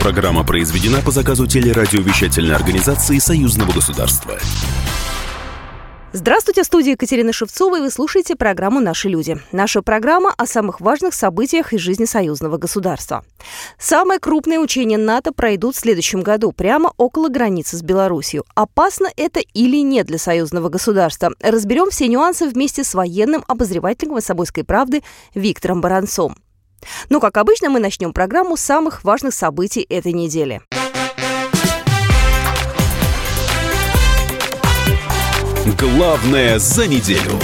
Программа произведена по заказу телерадиовещательной организации Союзного государства. Здравствуйте, в студии Екатерина Шевцова, и вы слушаете программу «Наши люди». Наша программа о самых важных событиях из жизни союзного государства. Самые крупные учения НАТО пройдут в следующем году, прямо около границы с Беларусью. Опасно это или нет для союзного государства? Разберем все нюансы вместе с военным обозревателем «Собойской правды» Виктором Баранцом. Ну, как обычно, мы начнем программу с самых важных событий этой недели. Главное за неделю.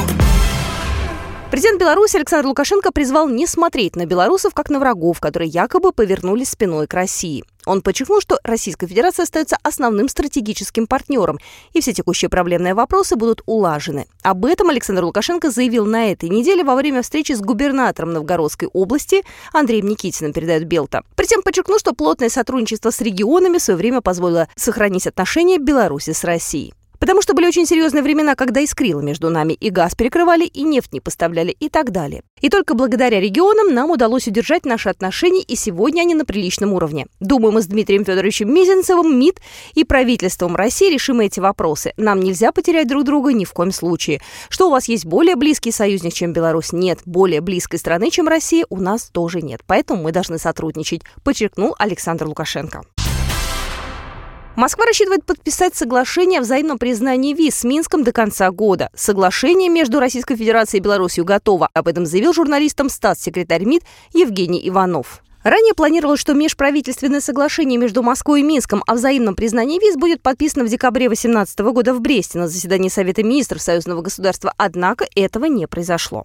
Президент Беларуси Александр Лукашенко призвал не смотреть на белорусов как на врагов, которые якобы повернулись спиной к России. Он подчеркнул, что Российская Федерация остается основным стратегическим партнером, и все текущие проблемные вопросы будут улажены. Об этом Александр Лукашенко заявил на этой неделе во время встречи с губернатором Новгородской области Андреем Никитиным, передает Белта. Притем подчеркнул, что плотное сотрудничество с регионами в свое время позволило сохранить отношения Беларуси с Россией. Потому что были очень серьезные времена, когда искрило между нами, и газ перекрывали, и нефть не поставляли, и так далее. И только благодаря регионам нам удалось удержать наши отношения, и сегодня они на приличном уровне. Думаю, мы с Дмитрием Федоровичем Мизинцевым, МИД и правительством России решим эти вопросы. Нам нельзя потерять друг друга ни в коем случае. Что у вас есть более близкий союзник, чем Беларусь? Нет. Более близкой страны, чем Россия, у нас тоже нет. Поэтому мы должны сотрудничать, подчеркнул Александр Лукашенко. Москва рассчитывает подписать соглашение о взаимном признании виз с Минском до конца года. Соглашение между Российской Федерацией и Беларусью готово. Об этом заявил журналистам статс-секретарь МИД Евгений Иванов. Ранее планировалось, что межправительственное соглашение между Москвой и Минском о взаимном признании виз будет подписано в декабре 2018 года в Бресте на заседании Совета министров Союзного государства, однако этого не произошло.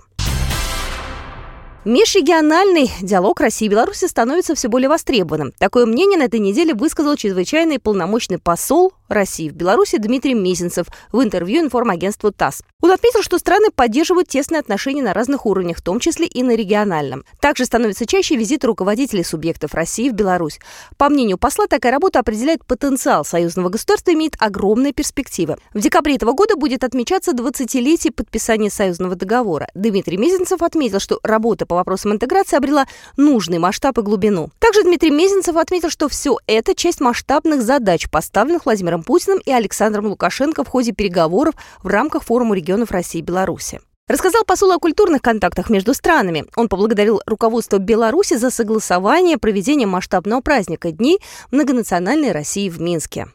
Межрегиональный диалог России и Беларуси становится все более востребованным. Такое мнение на этой неделе высказал чрезвычайный полномочный посол России в Беларуси Дмитрий Мезенцев в интервью информагентству ТАСС. Он отметил, что страны поддерживают тесные отношения на разных уровнях, в том числе и на региональном. Также становятся чаще визиты руководителей субъектов России в Беларусь. По мнению посла, такая работа определяет потенциал союзного государства и имеет огромные перспективы. В декабре этого года будет отмечаться 20-летие подписания союзного договора. Дмитрий Мезенцев отметил, что работа по вопросам интеграции обрела нужный масштаб и глубину. Также Дмитрий Мезенцев отметил, что все это часть масштабных задач, поставленных Владимиром Путиным и Александром Лукашенко в ходе переговоров в рамках форума регионов России и Беларуси. Рассказал посол о культурных контактах между странами. Он поблагодарил руководство Беларуси за согласование проведения масштабного праздника Дней многонациональной России в Минске.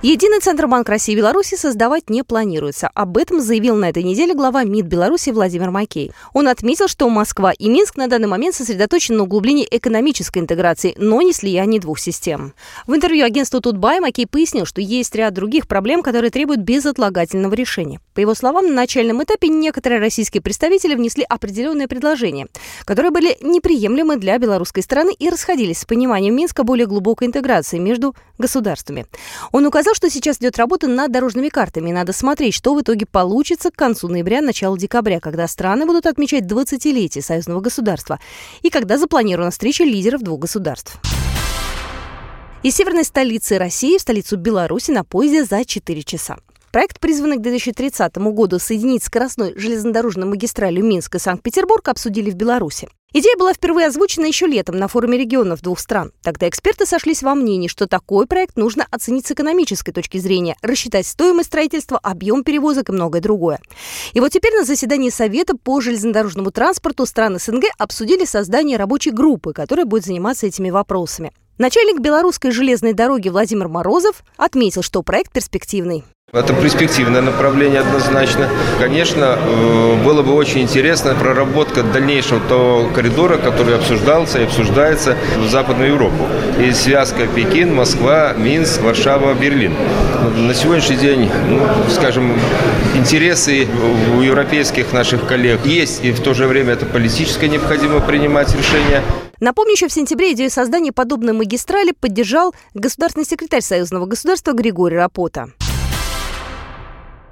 Единый Центробанк России и Беларуси создавать не планируется. Об этом заявил на этой неделе глава МИД Беларуси Владимир Макей. Он отметил, что Москва и Минск на данный момент сосредоточены на углублении экономической интеграции, но не слиянии двух систем. В интервью агентству Тутбай Макей пояснил, что есть ряд других проблем, которые требуют безотлагательного решения. По его словам, на начальном этапе некоторые российские представители внесли определенные предложения, которые были неприемлемы для белорусской стороны и расходились с пониманием Минска более глубокой интеграции между государствами. Он указал сказал, что сейчас идет работа над дорожными картами, и надо смотреть, что в итоге получится к концу ноября, началу декабря, когда страны будут отмечать 20-летие союзного государства и когда запланирована встреча лидеров двух государств. Из северной столицы России в столицу Беларуси на поезде за 4 часа. Проект, призванный к 2030 году соединить скоростной железнодорожной магистралью Минск и Санкт-Петербург, обсудили в Беларуси. Идея была впервые озвучена еще летом на форуме регионов двух стран. Тогда эксперты сошлись во мнении, что такой проект нужно оценить с экономической точки зрения, рассчитать стоимость строительства, объем перевозок и многое другое. И вот теперь на заседании Совета по железнодорожному транспорту стран СНГ обсудили создание рабочей группы, которая будет заниматься этими вопросами. Начальник белорусской железной дороги Владимир Морозов отметил, что проект перспективный. Это перспективное направление однозначно. Конечно, э, было бы очень интересно проработка дальнейшего того коридора, который обсуждался и обсуждается в Западную Европу. И связка Пекин, Москва, Минск, Варшава, Берлин. На сегодняшний день, ну, скажем, интересы у европейских наших коллег есть, и в то же время это политическое необходимо принимать решение. Напомню, еще в сентябре идею создания подобной магистрали поддержал государственный секретарь Союзного государства Григорий Рапота.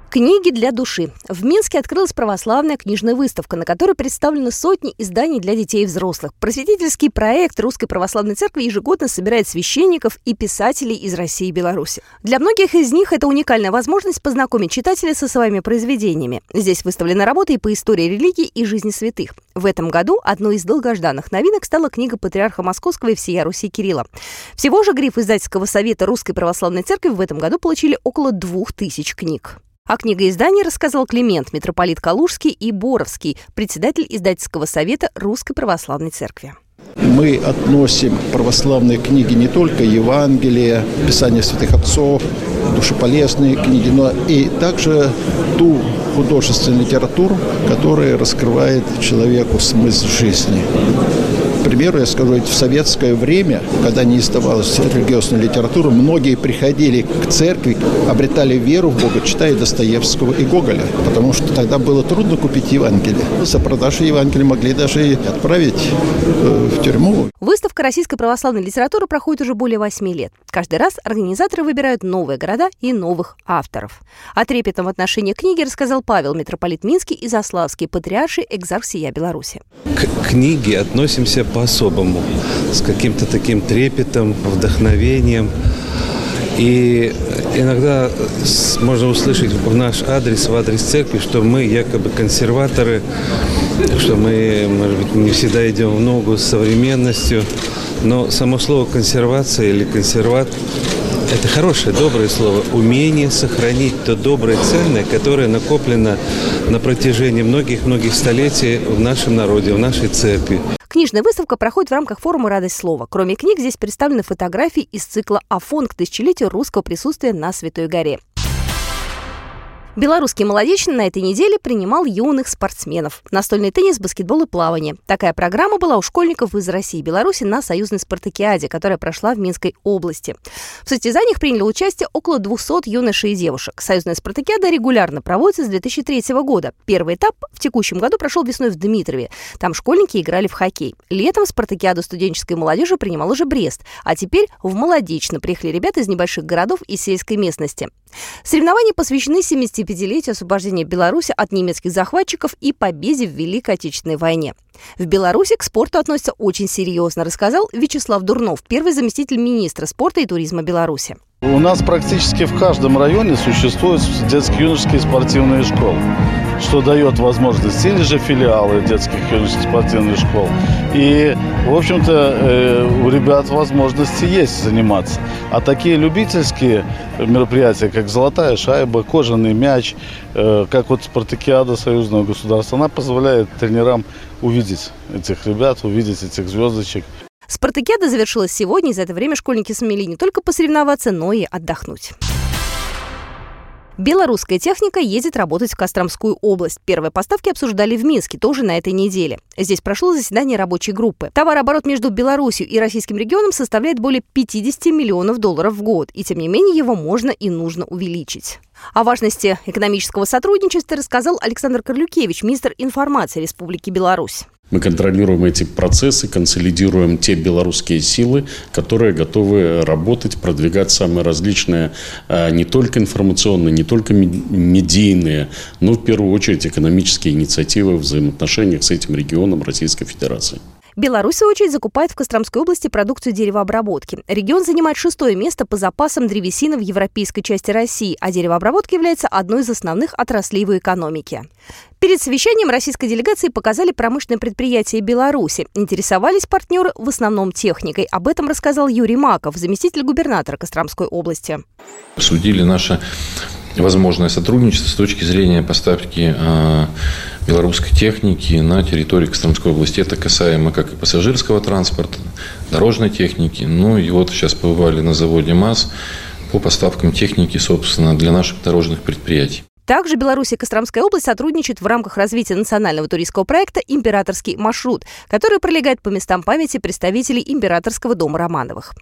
Книги для души. В Минске открылась православная книжная выставка, на которой представлены сотни изданий для детей и взрослых. Просветительский проект Русской Православной Церкви ежегодно собирает священников и писателей из России и Беларуси. Для многих из них это уникальная возможность познакомить читателей со своими произведениями. Здесь выставлены работы и по истории религии и жизни святых. В этом году одной из долгожданных новинок стала книга патриарха Московского и всея Руси Кирилла. Всего же гриф издательского совета Русской Православной Церкви в этом году получили около двух тысяч книг. О книгоиздании рассказал Климент, митрополит Калужский и Боровский, председатель издательского совета Русской Православной Церкви. Мы относим православные книги не только Евангелие, Писание святых отцов, душеполезные книги, но и также ту художественную литературу, которая раскрывает человеку смысл жизни примеру, я скажу, в советское время, когда не издавалась религиозная литература, многие приходили к церкви, обретали веру в Бога, читая Достоевского и Гоголя, потому что тогда было трудно купить Евангелие. За продажу Евангелия могли даже и отправить э, в тюрьму. Выставка российской православной литературы проходит уже более восьми лет. Каждый раз организаторы выбирают новые города и новых авторов. О трепетном отношении к книге рассказал Павел, митрополит Минский и Заславский, патриарший экзарх сия Беларуси. К книге относимся по-особому, с каким-то таким трепетом, вдохновением. И иногда можно услышать в наш адрес, в адрес церкви, что мы якобы консерваторы, что мы, может быть, не всегда идем в ногу с современностью. Но само слово консервация или консерват – это хорошее, доброе слово. Умение сохранить то доброе, ценное, которое накоплено на протяжении многих-многих столетий в нашем народе, в нашей церкви. Книжная выставка проходит в рамках форума «Радость слова». Кроме книг, здесь представлены фотографии из цикла «Афон» к тысячелетию русского присутствия на Святой горе. Белорусский молодечный на этой неделе принимал юных спортсменов. Настольный теннис, баскетбол и плавание. Такая программа была у школьников из России и Беларуси на союзной спартакиаде, которая прошла в Минской области. В состязаниях приняли участие около 200 юношей и девушек. Союзная спартакиада регулярно проводится с 2003 года. Первый этап в текущем году прошел весной в Дмитрове. Там школьники играли в хоккей. Летом спартакиаду студенческой молодежи принимал уже Брест. А теперь в Молодечно приехали ребята из небольших городов и сельской местности. Соревнования посвящены 75-летию освобождения Беларуси от немецких захватчиков и победе в Великой Отечественной войне. В Беларуси к спорту относятся очень серьезно, рассказал Вячеслав Дурнов, первый заместитель министра спорта и туризма Беларуси. У нас практически в каждом районе существуют детско-юношеские спортивные школы, что дает возможность или же филиалы детских юношеских спортивных школ. И, в общем-то, э, у ребят возможности есть заниматься. А такие любительские мероприятия, как «Золотая шайба», «Кожаный мяч», э, как вот спартакиада союзного государства, она позволяет тренерам увидеть этих ребят, увидеть этих звездочек. Спартакиада завершилась сегодня, и за это время школьники смогли не только посоревноваться, но и отдохнуть. Белорусская техника едет работать в Костромскую область. Первые поставки обсуждали в Минске тоже на этой неделе. Здесь прошло заседание рабочей группы. Товарооборот между Беларусью и российским регионом составляет более 50 миллионов долларов в год, и тем не менее его можно и нужно увеличить. О важности экономического сотрудничества рассказал Александр Корлюкевич, министр информации Республики Беларусь. Мы контролируем эти процессы, консолидируем те белорусские силы, которые готовы работать, продвигать самые различные, а, не только информационные, не только медийные, но в первую очередь экономические инициативы в взаимоотношениях с этим регионом Российской Федерации. Беларусь, в свою очередь, закупает в Костромской области продукцию деревообработки. Регион занимает шестое место по запасам древесины в европейской части России, а деревообработка является одной из основных отраслей в экономике. Перед совещанием российской делегации показали промышленное предприятие Беларуси. Интересовались партнеры в основном техникой. Об этом рассказал Юрий Маков, заместитель губернатора Костромской области. Обсудили наше возможное сотрудничество с точки зрения поставки а, белорусской техники на территории Костромской области. Это касаемо как и пассажирского транспорта, дорожной техники. Ну и вот сейчас побывали на заводе МАЗ по поставкам техники, собственно, для наших дорожных предприятий. Также Беларусь и Костромская область сотрудничают в рамках развития национального туристского проекта «Императорский маршрут», который пролегает по местам памяти представителей Императорского дома Романовых.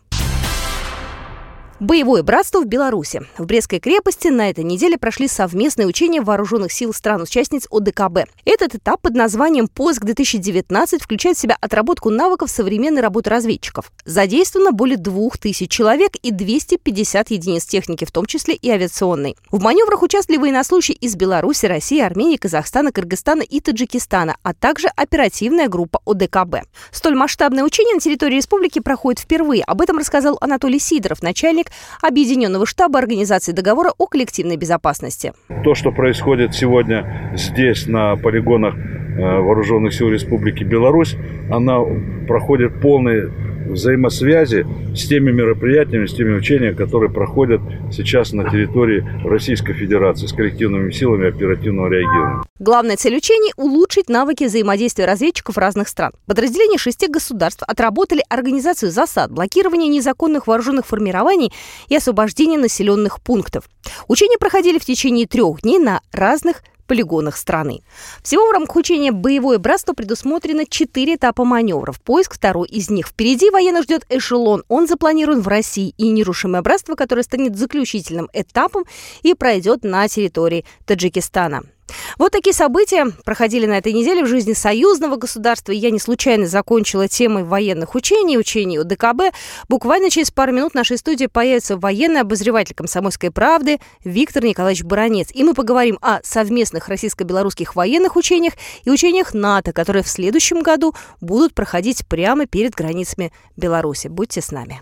Боевое братство в Беларуси. В Брестской крепости на этой неделе прошли совместные учения вооруженных сил стран-участниц ОДКБ. Этот этап под названием «Поиск-2019» включает в себя отработку навыков современной работы разведчиков. Задействовано более двух тысяч человек и 250 единиц техники, в том числе и авиационной. В маневрах участвовали военнослужащие из Беларуси, России, Армении, Казахстана, Кыргызстана и Таджикистана, а также оперативная группа ОДКБ. Столь масштабное учение на территории республики проходит впервые. Об этом рассказал Анатолий Сидоров, начальник начальник Объединенного штаба Организации договора о коллективной безопасности. То, что происходит сегодня здесь, на полигонах э, Вооруженных сил Республики Беларусь, она проходит полный взаимосвязи с теми мероприятиями, с теми учениями, которые проходят сейчас на территории Российской Федерации с коллективными силами оперативного реагирования. Главная цель учений – улучшить навыки взаимодействия разведчиков разных стран. Подразделения шести государств отработали организацию засад, блокирование незаконных вооруженных формирований и освобождение населенных пунктов. Учения проходили в течение трех дней на разных полигонах страны. Всего в рамках учения «Боевое братство» предусмотрено четыре этапа маневров. Поиск второй из них. Впереди военно ждет эшелон. Он запланирован в России. И нерушимое братство, которое станет заключительным этапом и пройдет на территории Таджикистана. Вот такие события проходили на этой неделе в жизни союзного государства. Я не случайно закончила темой военных учений, учений УДКБ. Буквально через пару минут в нашей студии появится военный обозреватель «Комсомольской правды» Виктор Николаевич Баранец. И мы поговорим о совместных российско-белорусских военных учениях и учениях НАТО, которые в следующем году будут проходить прямо перед границами Беларуси. Будьте с нами.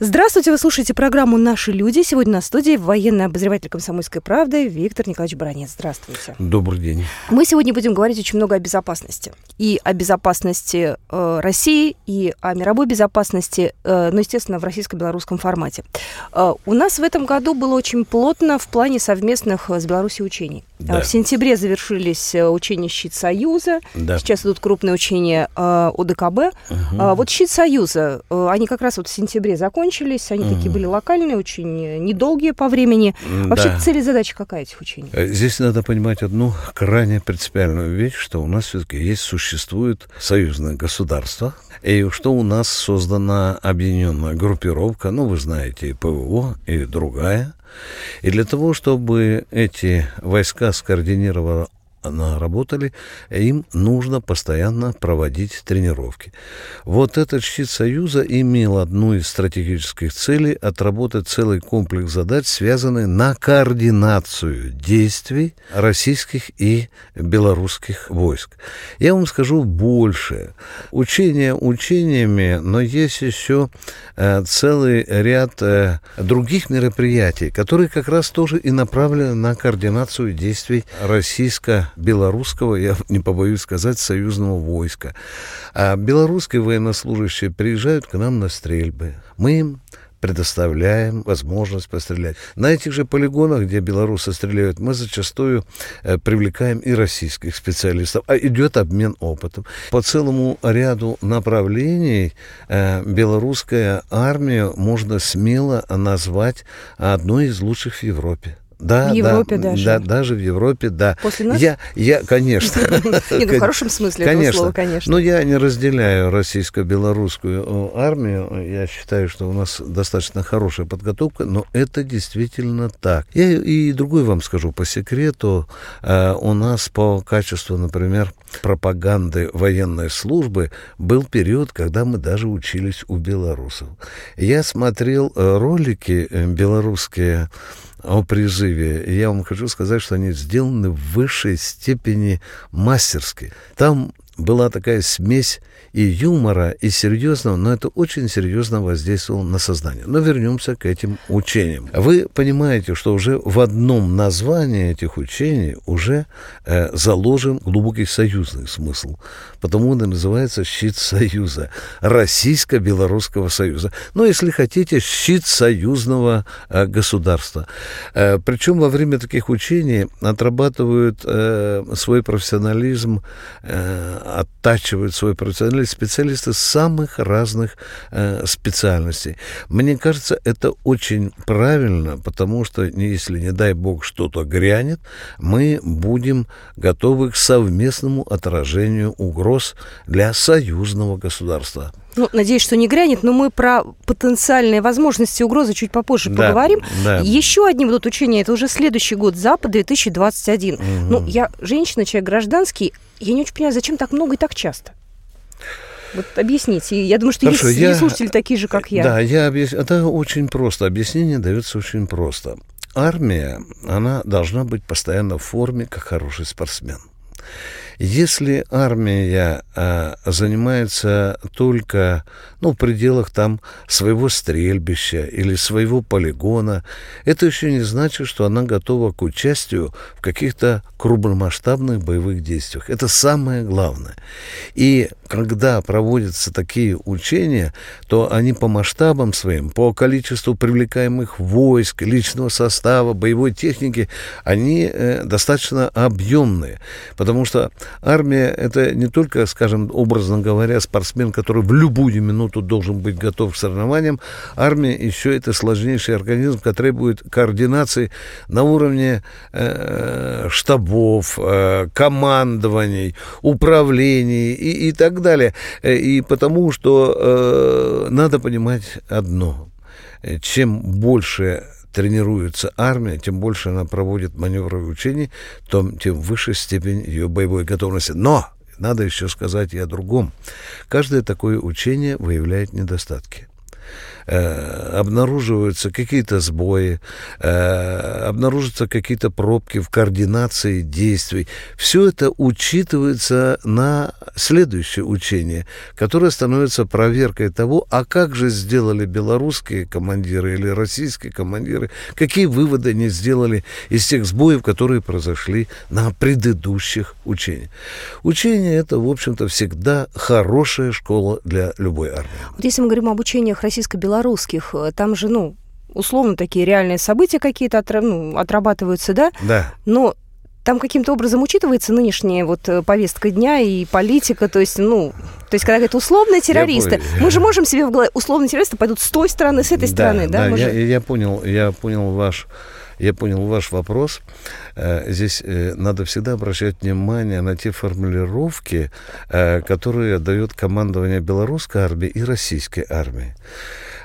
Здравствуйте, вы слушаете программу «Наши люди». Сегодня на студии военный обозреватель «Комсомольской правды» Виктор Николаевич Бронец. Здравствуйте. Добрый день. Мы сегодня будем говорить очень много о безопасности. И о безопасности э, России, и о мировой безопасности, э, ну, естественно, в российско-белорусском формате. Э, у нас в этом году было очень плотно в плане совместных с Беларусью учений. Да. В сентябре завершились э, учения «Щит Союза». Да. Сейчас идут крупные учения э, ОДКБ. Угу. А, вот «Щит Союза», э, они как раз вот в сентябре закончились. Они угу. такие были локальные, очень недолгие по времени. Вообще да. цель и задача какая этих учений? Здесь надо понимать одну крайне принципиальную вещь, что у нас все-таки есть, существует союзное государство, и что у нас создана объединенная группировка, ну, вы знаете, и ПВО, и другая, и для того, чтобы эти войска скоординированно работали, им нужно постоянно проводить тренировки. Вот этот щит Союза имел одну из стратегических целей отработать целый комплекс задач, связанный на координацию действий российских и белорусских войск. Я вам скажу больше. Учения учениями, но есть еще э, целый ряд э, других мероприятий, которые как раз тоже и направлены на координацию действий российско белорусского, я не побоюсь сказать, союзного войска. А белорусские военнослужащие приезжают к нам на стрельбы. Мы им предоставляем возможность пострелять. На этих же полигонах, где белорусы стреляют, мы зачастую э, привлекаем и российских специалистов, а идет обмен опытом. По целому ряду направлений э, белорусская армия можно смело назвать одной из лучших в Европе. Да, в Европе да, даже. Да, даже в Европе, да. После нас? Я, я конечно. Нет, ну, в хорошем смысле конечно. этого слова, конечно. Но я не разделяю российско-белорусскую э, армию. Я считаю, что у нас достаточно хорошая подготовка, но это действительно так. Я и другой вам скажу по секрету. Э, у нас по качеству, например, пропаганды военной службы был период, когда мы даже учились у белорусов. Я смотрел э, ролики белорусские о призыве. я вам хочу сказать, что они сделаны в высшей степени мастерски. Там была такая смесь и юмора, и серьезного, но это очень серьезно воздействовало на сознание. Но вернемся к этим учениям. Вы понимаете, что уже в одном названии этих учений уже э, заложен глубокий союзный смысл. Потому он и называется «Щит Союза», Российско-Белорусского Союза. Но, если хотите, щит союзного э, государства. Э, причем во время таких учений отрабатывают э, свой профессионализм, э, оттачивают свой профессионализм специалисты самых разных э, специальностей. Мне кажется, это очень правильно, потому что если, не дай бог, что-то грянет, мы будем готовы к совместному отражению угроз для союзного государства. Ну, надеюсь, что не грянет, но мы про потенциальные возможности угрозы чуть попозже да, поговорим. Да. Еще одни будут учения, это уже следующий год, Запад 2021. Угу. Ну, я женщина, человек гражданский, я не очень понимаю, зачем так много и так часто? Вот объясните. Я думаю, что Хорошо, есть, я, слушатели такие же, как я. Да, я объясню. Это очень просто. Объяснение дается очень просто. Армия, она должна быть постоянно в форме, как хороший спортсмен. Если армия а, занимается только ну, в пределах там своего стрельбища или своего полигона, это еще не значит, что она готова к участию в каких-то крупномасштабных боевых действиях. Это самое главное. И когда проводятся такие учения, то они по масштабам своим, по количеству привлекаемых войск, личного состава, боевой техники, они э, достаточно объемные. Потому что армия — это не только, скажем, образно говоря, спортсмен, который в любую минуту должен быть готов к соревнованиям. Армия еще это сложнейший организм, который требует координации на уровне э, штабов, э, командований, управлений и, и так далее. Э, и потому что э, надо понимать одно. Чем больше тренируется армия, тем больше она проводит маневровые учения, тем, тем выше степень ее боевой готовности. Но надо еще сказать и о другом. Каждое такое учение выявляет недостатки. Э, обнаруживаются какие-то сбои, э, обнаружатся какие-то пробки в координации действий. Все это учитывается на следующее учение, которое становится проверкой того, а как же сделали белорусские командиры или российские командиры, какие выводы они сделали из тех сбоев, которые произошли на предыдущих учениях. Учение это, в общем-то, всегда хорошая школа для любой армии. Вот если мы говорим об учениях российско-белорусских белорусских, э, там же, ну, условно такие реальные события какие-то отра- ну, отрабатываются, да? Да. Но там каким-то образом учитывается нынешняя вот э, повестка дня и политика, то есть, ну, то есть, когда говорят условные террористы, мы же можем себе в голове, условные террористы пойдут с той стороны, с этой да, стороны, да? да я, же... я понял, я понял ваш я понял ваш вопрос. Э, здесь надо всегда обращать внимание на те формулировки, которые дает командование белорусской армии и российской армии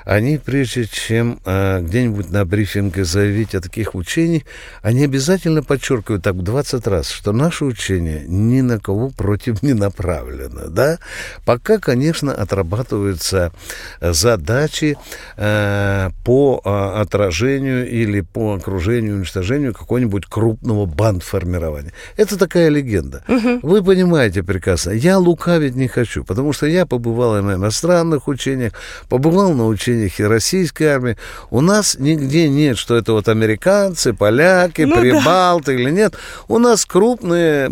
они, прежде чем э, где-нибудь на брифинге заявить о таких учениях, они обязательно подчеркивают так 20 раз, что наше учение ни на кого против не направлено. Да? Пока, конечно, отрабатываются задачи э, по э, отражению или по окружению, уничтожению какого-нибудь крупного бандформирования. Это такая легенда. Угу. Вы понимаете прекрасно. Я лукавить не хочу, потому что я побывал на иностранных учениях, побывал на учениях учениях и российской армии, у нас нигде нет, что это вот американцы, поляки, ну, прибалты да. или нет. У нас крупные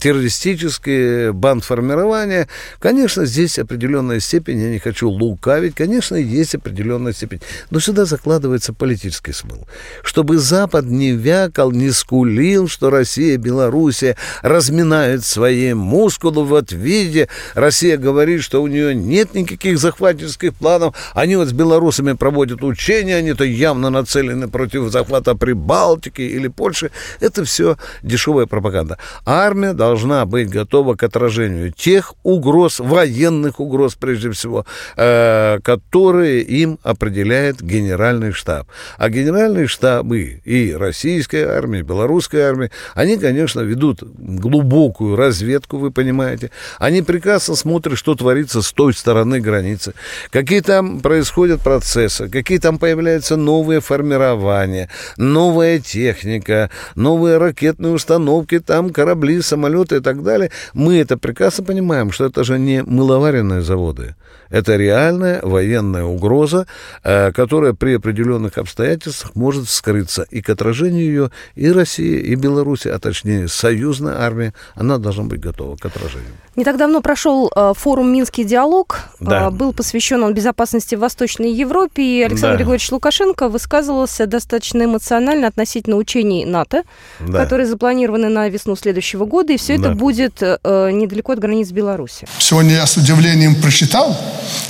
террористические бандформирования. Конечно, здесь определенная степень, я не хочу лукавить, конечно, есть определенная степень. Но сюда закладывается политический смысл. Чтобы Запад не вякал, не скулил, что Россия, Белоруссия разминают свои мускулы в отвиде. Россия говорит, что у нее нет никаких захватческих планов. Они вот с белорусами проводят учения, они-то явно нацелены против захвата Прибалтики или Польши. Это все дешевая пропаганда. Армия должна быть готова к отражению тех угроз, военных угроз прежде всего, э, которые им определяет генеральный штаб. А генеральные штабы и российской армии, и белорусской армии, они, конечно, ведут глубокую разведку, вы понимаете. Они прекрасно смотрят, что творится с той стороны границы. Какие там происходят происходят процессы, какие там появляются новые формирования, новая техника, новые ракетные установки, там корабли, самолеты и так далее, мы это прекрасно понимаем, что это же не мыловаренные заводы. Это реальная военная угроза, э, которая при определенных обстоятельствах может скрыться. И к отражению ее и Россия, и Беларусь, а точнее союзная армия, она должна быть готова к отражению. Не так давно прошел э, форум «Минский диалог». Да. Э, был посвящен он безопасности в Восточной Европе. И Александр Да. Григорьевич Лукашенко высказывался достаточно эмоционально относительно учений НАТО, Да. которые запланированы на весну следующего года. И все это Да. будет э, недалеко от границ Беларуси. Сегодня я с удивлением прочитал,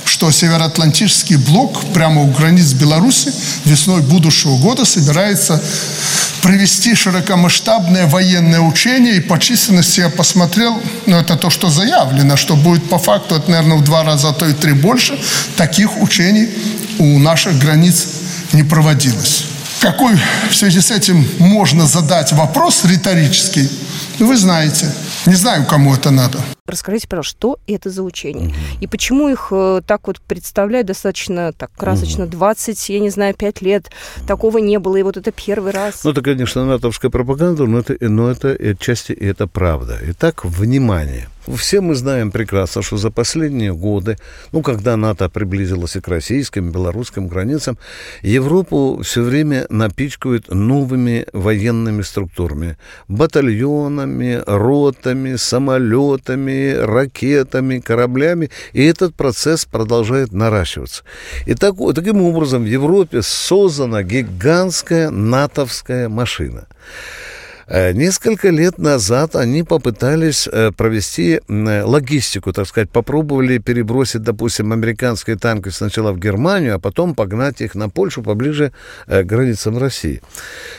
что Североатлантический блок прямо у границ Беларуси весной будущего года собирается провести широкомасштабное военное учение. И по численности я посмотрел, ну это то, что заявлено, что будет по факту, это, наверное, в два раза, а то и три больше. Таких учений у наших границ не проводилось. Какой в связи с этим можно задать вопрос риторический, вы знаете. Не знаю, кому это надо. Расскажите, пожалуйста, что это за учения? И почему их э, так вот представляют достаточно так красочно? 20, я не знаю, 5 лет. Такого не было. И вот это первый раз. Ну, это, конечно, натовская пропаганда, но это, но это и отчасти и это правда. Итак, внимание. Все мы знаем прекрасно, что за последние годы, ну, когда НАТО приблизилось и к российским, и белорусским границам, Европу все время напичкают новыми военными структурами. Батальонами, ротами, самолетами, ракетами, кораблями. И этот процесс продолжает наращиваться. И так, таким образом в Европе создана гигантская натовская машина. Э, Несколько лет назад они попытались э, провести э, логистику, так сказать, попробовали перебросить, допустим, американские танки сначала в Германию, а потом погнать их на Польшу поближе к границам России.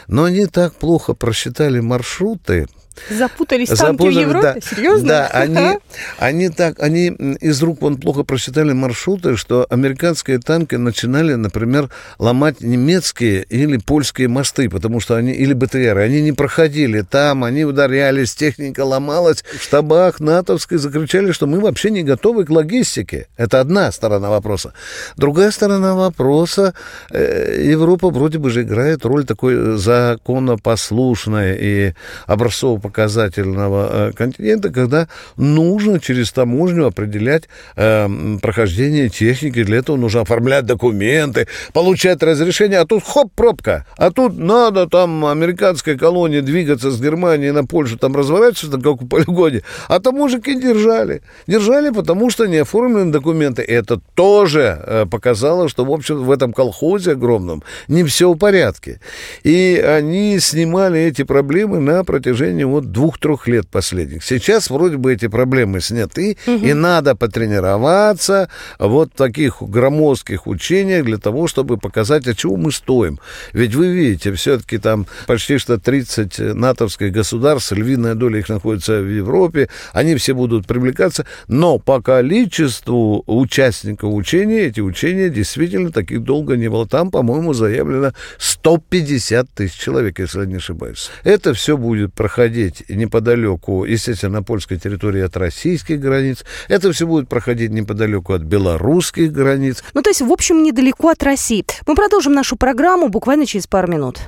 Но они так плохо просчитали маршруты, Запутались танки в Запутали, Европе? да. Серьезно? Да, они, они так, они из рук вон плохо просчитали маршруты, что американские танки начинали, например, ломать немецкие или польские мосты, потому что они, или БТР, они не проходили там, они ударялись, техника ломалась. В штабах натовской закричали, что мы вообще не готовы к логистике. Это одна сторона вопроса. Другая сторона вопроса, э, Европа вроде бы же играет роль такой законопослушной и образцово-показательного э, континента, когда нужно через таможню определять э, прохождение техники, для этого нужно оформлять документы, получать разрешение, а тут хоп, пробка, а тут надо там американской колонии двигаться с Германии на Польшу, там разворачиваться, там, как у полигоне, а таможенники держали. Держали, потому что не оформлены документы. И это тоже э, показало, что, в общем, в этом колхозе огромном не все в порядке. И они снимали эти проблемы на протяжении двух-трех лет последних. Сейчас вроде бы эти проблемы сняты, и надо потренироваться вот в таких громоздких учениях для того, чтобы показать, от чего мы стоим. Ведь вы видите, все-таки там почти что 30 натовских государств, львиная доля их находится в Европе, они все будут привлекаться, но по количеству участников учения, эти учения действительно таких долго не было. Там, по-моему, заявлено 150 тысяч человек, если я не ошибаюсь. Это все будет проходить неподалеку, естественно, на польской территории от российских границ. Это все будет проходить неподалеку от белорусских границ. Ну, то есть, в общем, недалеко от России. Мы продолжим нашу программу буквально через пару минут.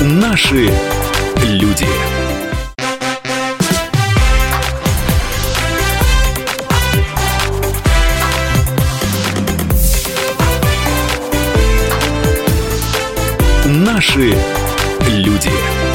Наши люди. Наши люди.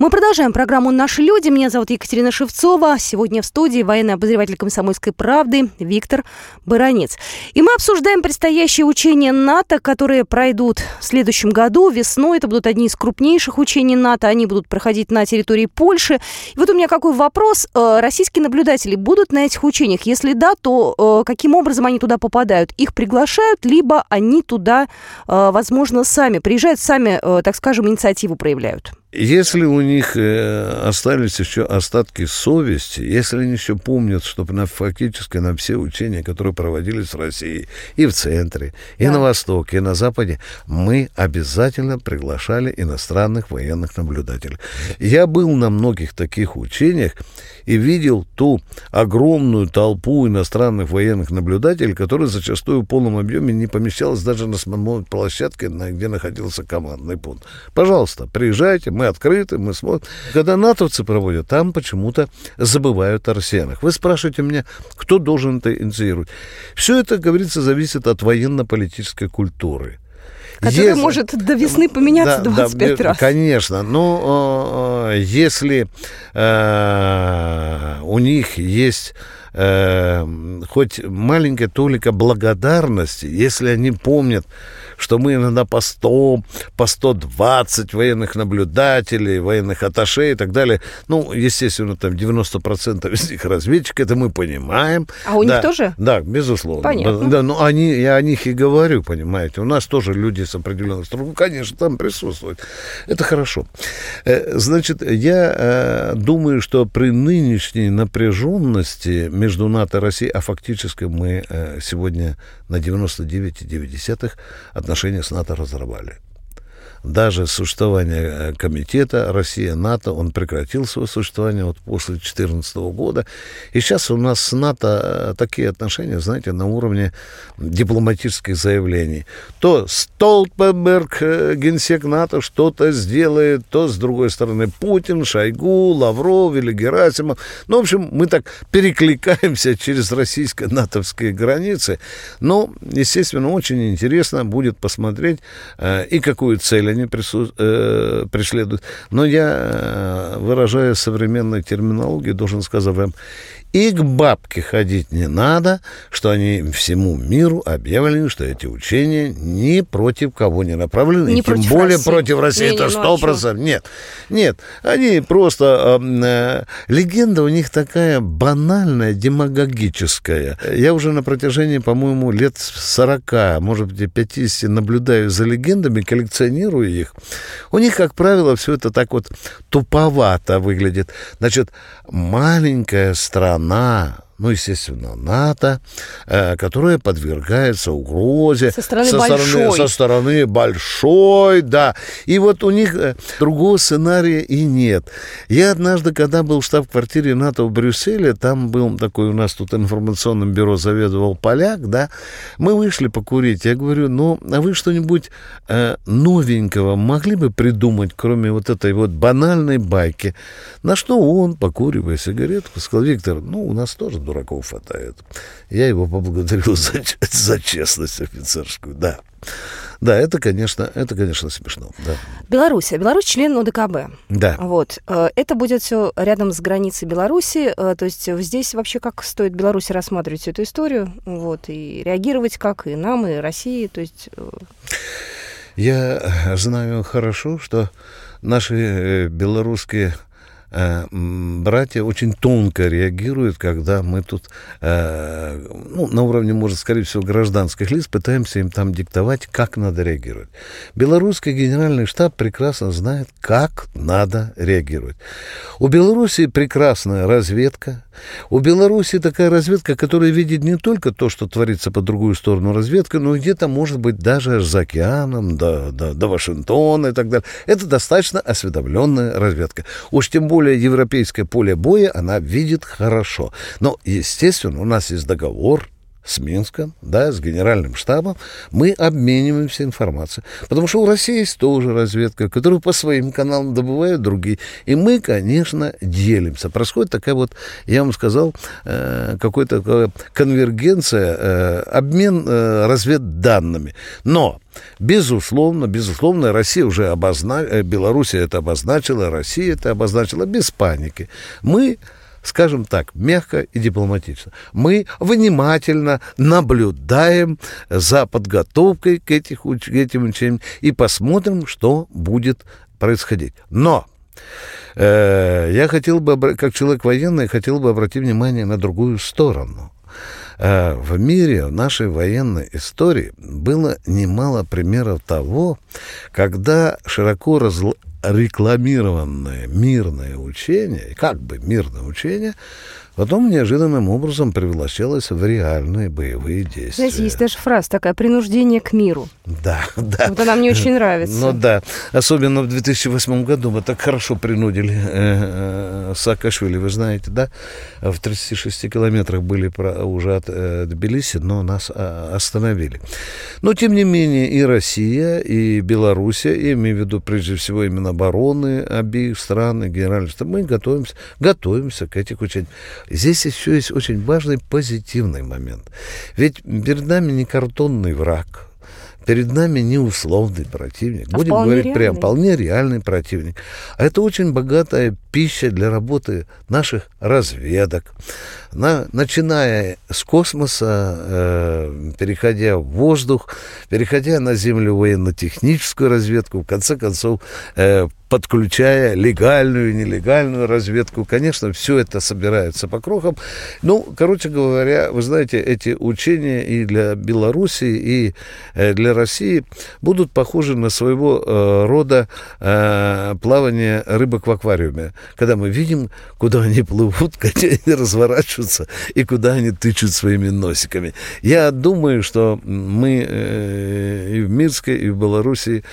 Мы продолжаем программу «Наши люди». Меня зовут Екатерина Шевцова. Сегодня в студии военный обозреватель «Комсомольской правды» Виктор Баранец. И мы обсуждаем предстоящие учения НАТО, которые пройдут в следующем году. Весной это будут одни из крупнейших учений НАТО. Они будут проходить на территории Польши. И вот у меня какой вопрос. Э, Российские наблюдатели будут на этих учениях? Если да, то э, каким образом они туда попадают? Их приглашают, либо они туда, э, возможно, сами приезжают, сами, так скажем, инициативу проявляют? Если у них э, остались еще остатки совести, если они еще помнят, что на, фактически на все учения, которые проводились в России и в центре, и да. на востоке, и на западе, мы обязательно приглашали иностранных военных наблюдателей. Я был на многих таких учениях и видел ту огромную толпу иностранных военных наблюдателей, которые зачастую в полном объеме не помещалась даже на самой площадке, где находился командный пункт. Пожалуйста, приезжайте, мы открыты, мы смотрим. Когда натовцы проводят, там почему-то забывают о россиянах. Вы спрашиваете меня, кто должен это инициировать? Все это, говорится, зависит от военно-политической культуры который если, может до весны поменяться да, 25 да, раз. Конечно. Но э, если э, у них есть э, хоть маленькая толика благодарности, если они помнят, что мы иногда по 100, по 120 военных наблюдателей, военных аташей и так далее. Ну, естественно, там 90% из них разведчики, это мы понимаем. А у да, них тоже? Да, безусловно. Понятно. Да, ну, они, я о них и говорю, понимаете. У нас тоже люди с определенных структур, конечно, там присутствуют. Это хорошо. Э, значит, я э, думаю, что при нынешней напряженности между НАТО и Россией, а фактически мы э, сегодня на 99,9 отношения с НАТО разорвали даже существование э, комитета Россия-НАТО, он прекратил свое существование вот после 2014 года. И сейчас у нас с НАТО э, такие отношения, знаете, на уровне дипломатических заявлений. То Столтенберг, э, генсек НАТО, что-то сделает, то, с другой стороны, Путин, Шойгу, Лавров или Герасимов. Ну, в общем, мы так перекликаемся через российско-натовские границы. Но, естественно, очень интересно будет посмотреть, и какую цель они прису... э, преследуют. Но я, э, выражая современной терминологии, должен сказать вам, и к бабке ходить не надо, что они всему миру объявлены, что эти учения ни против кого не направлены, не и тем более России. против России. Не, это сто процентов. Нет, нет, они просто... Э, э, легенда у них такая банальная, демагогическая. Я уже на протяжении, по-моему, лет 40, может быть, 50 наблюдаю за легендами, коллекционирую их. У них, как правило, все это так вот туповато выглядит. Значит, маленькая страна, страна, ну, естественно, НАТО, э, которая подвергается угрозе со стороны, со большой. стороны, со стороны большой, да. И вот у них э, другого сценария и нет. Я однажды, когда был в штаб-квартире НАТО в Брюсселе, там был такой у нас тут информационным бюро заведовал поляк, да, мы вышли покурить. Я говорю, ну, а вы что-нибудь э, новенького могли бы придумать, кроме вот этой вот банальной байки? На что он, покуривая сигаретку, сказал, Виктор, ну, у нас тоже дураков хватает. Я его поблагодарил за, за честность офицерскую, да. Да, это, конечно, это, конечно, смешно. Да. Беларусь. Беларусь член ОДКБ. Да. Вот. Э, это будет все рядом с границей Беларуси. Э, то есть здесь вообще как стоит Беларуси рассматривать всю эту историю? Вот. И реагировать как и нам, и России. То есть... Э, Я знаю хорошо, что наши белорусские братья очень тонко реагируют, когда мы тут, э, ну, на уровне, может, скорее всего, гражданских лиц пытаемся им там диктовать, как надо реагировать. Белорусский генеральный штаб прекрасно знает, как надо реагировать. У Беларуси прекрасная разведка. У Беларуси такая разведка, которая видит не только то, что творится по другую сторону разведка, но где-то, может быть, даже аж за океаном, до, до, до Вашингтона и так далее. Это достаточно осведомленная разведка. Уж тем более более европейское поле боя она видит хорошо. Но, естественно, у нас есть договор с Минском, да, с генеральным штабом, мы обмениваемся информацией. Потому что у России есть тоже разведка, которую по своим каналам добывают другие. И мы, конечно, делимся. Происходит такая вот, я вам сказал, э, какой-то конвергенция, э, обмен э, разведданными. Но Безусловно, безусловно, Россия уже обозначила, Белоруссия это обозначила, Россия это обозначила без паники. Мы скажем так, мягко и дипломатично. Мы внимательно наблюдаем за подготовкой к, этих, этим учениям и посмотрим, что будет происходить. Но э, я хотел бы, как человек военный, хотел бы обратить внимание на другую сторону. Э, в мире, в нашей военной истории было немало примеров того, когда широко рекламированное мирное учение, как бы мирное учение, потом неожиданным образом превращалось в реальные боевые действия. Знаете, есть даже фраза такая «принуждение к миру». Да, да. Вот она мне очень нравится. Ну да, особенно в 2008 году мы так хорошо принудили э, э, Саакашвили, вы знаете, да? В 36 километрах были про, уже от э, Тбилиси, но нас э, остановили. Но, тем не менее, и Россия, и Белоруссия, я имею в виду прежде всего именно обороны обеих стран и генерального штаба, мы готовимся, готовимся к этим учениям. Здесь еще есть очень важный позитивный момент. Ведь перед нами не картонный враг, перед нами не условный противник. А Будем говорить реальный. прям, вполне реальный противник. А это очень богатая пища для работы наших разведок. На, начиная с космоса, э, переходя в воздух, переходя на Землю военно-техническую разведку, в конце концов, э, подключая легальную и нелегальную разведку. Конечно, все это собирается по крохам. Ну, короче говоря, вы знаете, эти учения и для Беларуси, и э, для России будут похожи на своего э, рода э, плавание рыбок в аквариуме. Когда мы видим, куда они плывут, где они разворачиваются и куда они тычут своими носиками. Я думаю, что мы э, и в Минске, и в Беларуси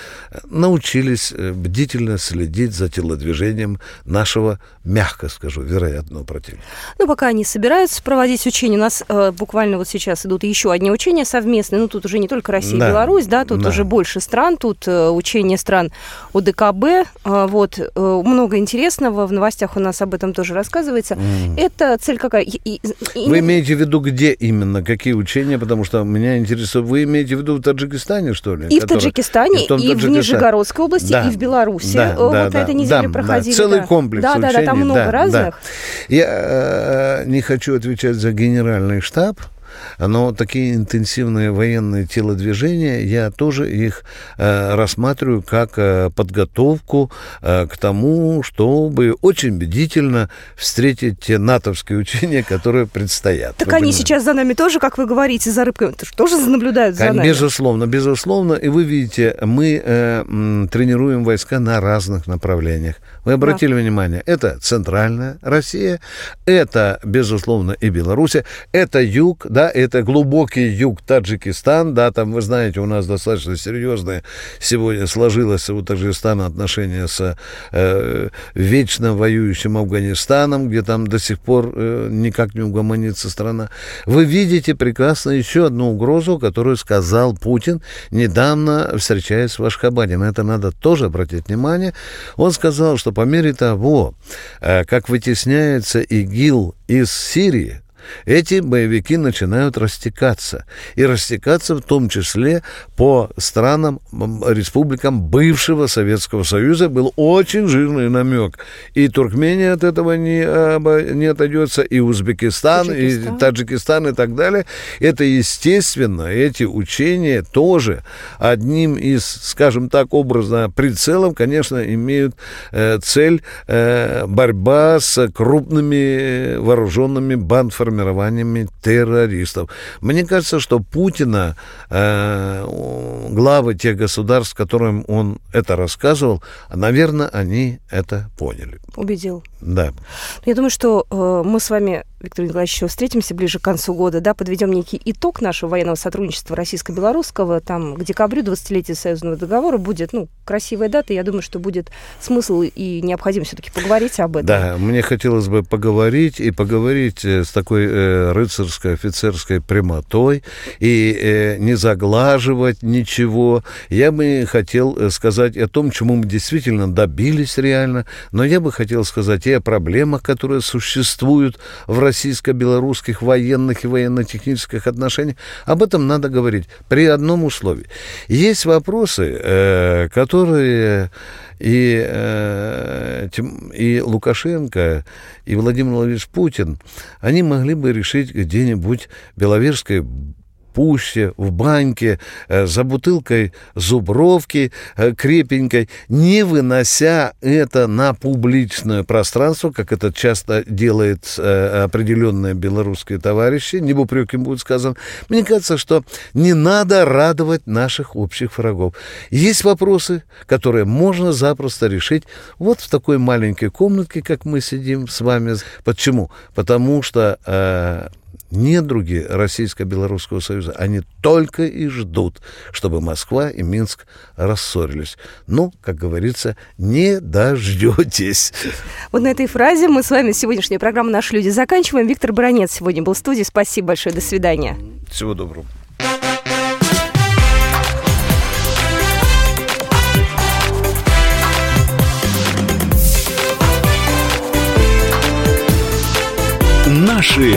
научились э, бдительно следить за телодвижением нашего, мягко скажу, вероятного противника. Ну, пока они собираются проводить учения, у нас э, буквально вот сейчас идут еще одни учения совместные. Ну, тут уже не только Россия Да. и Беларусь, да, тут Да. уже больше стран, тут э, учения стран ОДКБ. Э, вот, э, много интересного, в новостях у нас об этом тоже рассказывается. Это цель какая? И- и- и- Вы имеете в виду, где именно, какие учения? Потому что меня интересует, вы имеете в виду в Таджикистане, что ли? И в Который- Таджикистане, в том и в Таджикистане. Нижегородской области, Да. и в Беларуси. Да, да, вот да. на этой неделе Да, проходили. Да, целый да. комплекс Да, да, да, там учений, много да, разных. да. Я э, не хочу отвечать за генеральный штаб, но такие интенсивные военные телодвижения, я тоже их э, рассматриваю как э, подготовку э, к тому, чтобы очень бдительно встретить те натовские учения, которые предстоят. Так Вы они понимаете? сейчас за нами тоже, как вы говорите, за рыбками, тоже- наблюдают за нами. Безусловно, безусловно. И вы видите, мы э, тренируем войска на разных направлениях. Вы обратили внимание, это центральная Россия, это, безусловно, и Белоруссия, это юг, да, это глубокий юг Таджикистан, да, там, вы знаете, у нас достаточно серьезное сегодня сложилось у Таджикистана отношения с э, вечно воюющим Афганистаном, где там до сих пор э, никак не угомонится страна. Вы видите прекрасно еще одну угрозу, которую сказал Путин недавно, встречаясь в Ашхабаде. На это надо тоже обратить внимание. Он сказал, что по мере того, э, как вытесняется ИГИЛ из Сирии, эти боевики начинают растекаться. И растекаться в том числе по странам, республикам бывшего Советского Союза. Был очень жирный намек. И Туркмения от этого не, обо- не отойдется, и Узбекистан, Таджикистан. и Таджикистан и так далее. Это естественно, эти учения тоже одним из, скажем так, образно прицелов, конечно, имеют э, цель э, борьба с крупными э, вооруженными бандформированиями террористов. Мне кажется, что Путина, э, главы тех государств, которым он это рассказывал, наверное, они это поняли. Убедил. Да. Я думаю, что э, мы с вами, Виктор Николаевич, еще встретимся ближе к концу года, да, подведем некий итог нашего военного сотрудничества российско-белорусского. Там к декабрю 20-летия союзного договора будет, ну, красивая дата. Я думаю, что будет смысл и необходимо все-таки поговорить об этом. Да, мне хотелось бы поговорить и поговорить э, с такой э, рыцарской, офицерской прямотой и э, не заглаживать ничего. Я бы хотел э, сказать о том, чему мы действительно добились реально, но я бы хотел сказать и о проблемах, которые существуют в российско-белорусских военных и военно-технических отношениях. Об этом надо говорить при одном условии. Есть вопросы, э, которые и, э, и Лукашенко, и Владимир Владимирович Путин, они могли бы решить где-нибудь Беловежской пуще, в баньке, э, за бутылкой зубровки э, крепенькой, не вынося это на публичное пространство, как это часто делает э, определенные белорусские товарищи, не в упреке будет сказано. Мне кажется, что не надо радовать наших общих врагов. Есть вопросы, которые можно запросто решить вот в такой маленькой комнатке, как мы сидим с вами. Почему? Потому что недруги Российско-Белорусского союза, они только и ждут, чтобы Москва и Минск рассорились. Ну, как говорится, не дождетесь. Вот на этой фразе мы с вами сегодняшнюю программу «Наши люди» заканчиваем. Виктор Баранец сегодня был в студии. Спасибо большое. До свидания. Всего доброго. Наши